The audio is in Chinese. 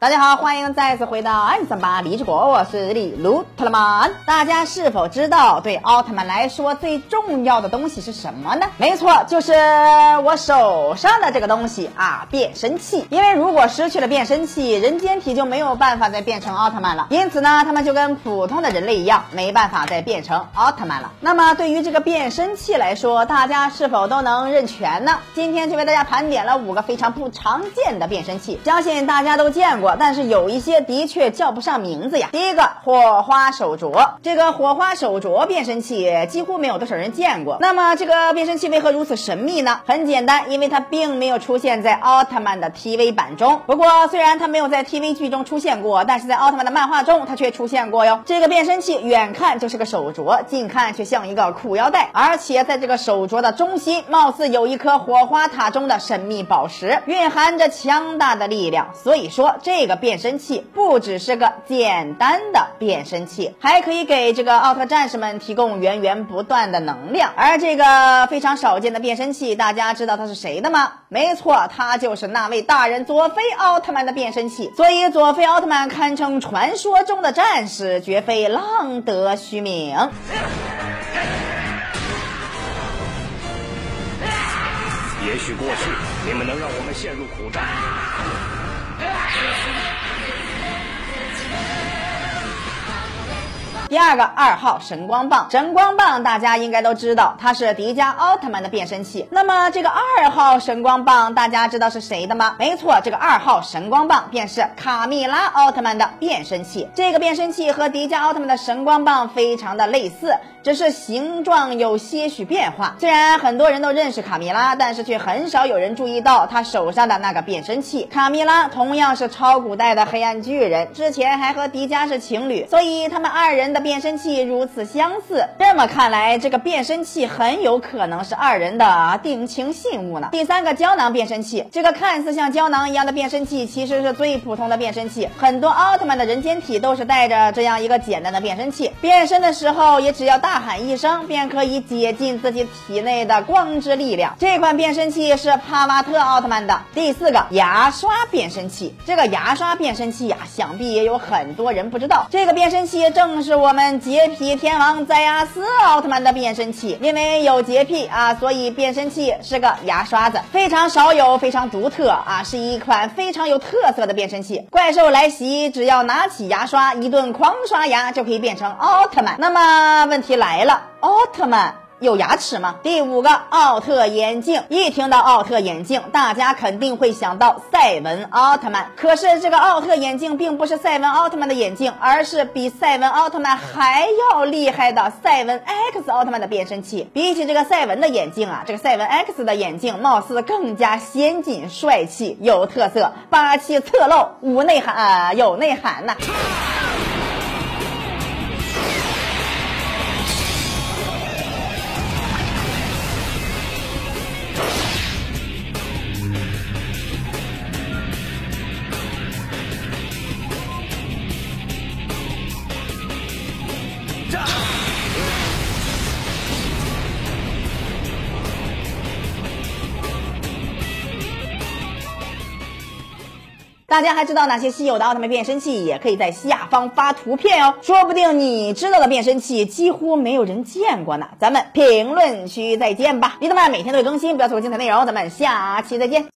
大家好，欢迎再次回到暗三八励志国，我是李卢特勒曼。大家是否知道，对奥特曼来说最重要的东西是什么呢？没错，就是我手上的这个东西啊，变身器。因为如果失去了变身器，人间体就没有办法再变成奥特曼了。因此呢，他们就跟普通的人类一样，没办法再变成奥特曼了。那么对于这个变身器来说，大家是否都能认全呢？今天就为大家盘点了五个非常不常见的变身器，相信大家都见过。但是有一些的确叫不上名字呀。第一个火花手镯，这个火花手镯变身器几乎没有多少人见过。那么这个变身器为何如此神秘呢？很简单，因为它并没有出现在奥特曼的 TV 版中。不过虽然它没有在 TV 剧中出现过，但是在奥特曼的漫画中它却出现过哟。这个变身器远看就是个手镯，近看却像一个裤腰带，而且在这个手镯的中心，貌似有一颗火花塔中的神秘宝石，蕴含着强大的力量。所以说这。这个变身器不只是个简单的变身器，还可以给这个奥特战士们提供源源不断的能量。而这个非常少见的变身器，大家知道它是谁的吗？没错，它就是那位大人佐菲奥特曼的变身器。所以佐菲奥特曼堪称传说中的战士，绝非浪得虚名。也许过去你们能让我们陷入苦战。第二个二号神光棒，神光棒大家应该都知道，它是迪迦奥特曼的变身器。那么这个二号神光棒，大家知道是谁的吗？没错，这个二号神光棒便是卡蜜拉奥特曼的变身器。这个变身器和迪迦奥特曼的神光棒非常的类似，只是形状有些许变化。虽然很多人都认识卡蜜拉，但是却很少有人注意到他手上的那个变身器。卡蜜拉同样是超古代的黑暗巨人，之前还和迪迦是情侣，所以他们二人的。变变身器如此相似，这么看来，这个变身器很有可能是二人的定情信物呢。第三个胶囊变身器，这个看似像胶囊一样的变身器，其实是最普通的变身器。很多奥特曼的人间体都是带着这样一个简单的变身器，变身的时候也只要大喊一声，便可以解禁自己体内的光之力量。这款变身器是帕瓦特奥特曼的。第四个牙刷变身器，这个牙刷变身器呀，想必也有很多人不知道，这个变身器正是我。们们洁癖天王在亚斯奥特曼的变身器，因为有洁癖啊，所以变身器是个牙刷子，非常少有，非常独特啊，是一款非常有特色的变身器。怪兽来袭，只要拿起牙刷，一顿狂刷牙就可以变成奥特曼。那么问题来了，奥特曼。有牙齿吗？第五个奥特眼镜，一听到奥特眼镜，大家肯定会想到赛文奥特曼。可是这个奥特眼镜并不是赛文奥特曼的眼镜，而是比赛文奥特曼还要厉害的赛文 X 奥特曼的变身器。比起这个赛文的眼镜啊，这个赛文 X 的眼镜貌似更加先进、帅气、有特色、霸气侧漏、无内涵啊，有内涵呐。大家还知道哪些稀有的奥特曼变身器？也可以在下方发图片哦，说不定你知道的变身器几乎没有人见过呢。咱们评论区再见吧！奥特曼每天都会更新，不要错过精彩内容。咱们下期再见。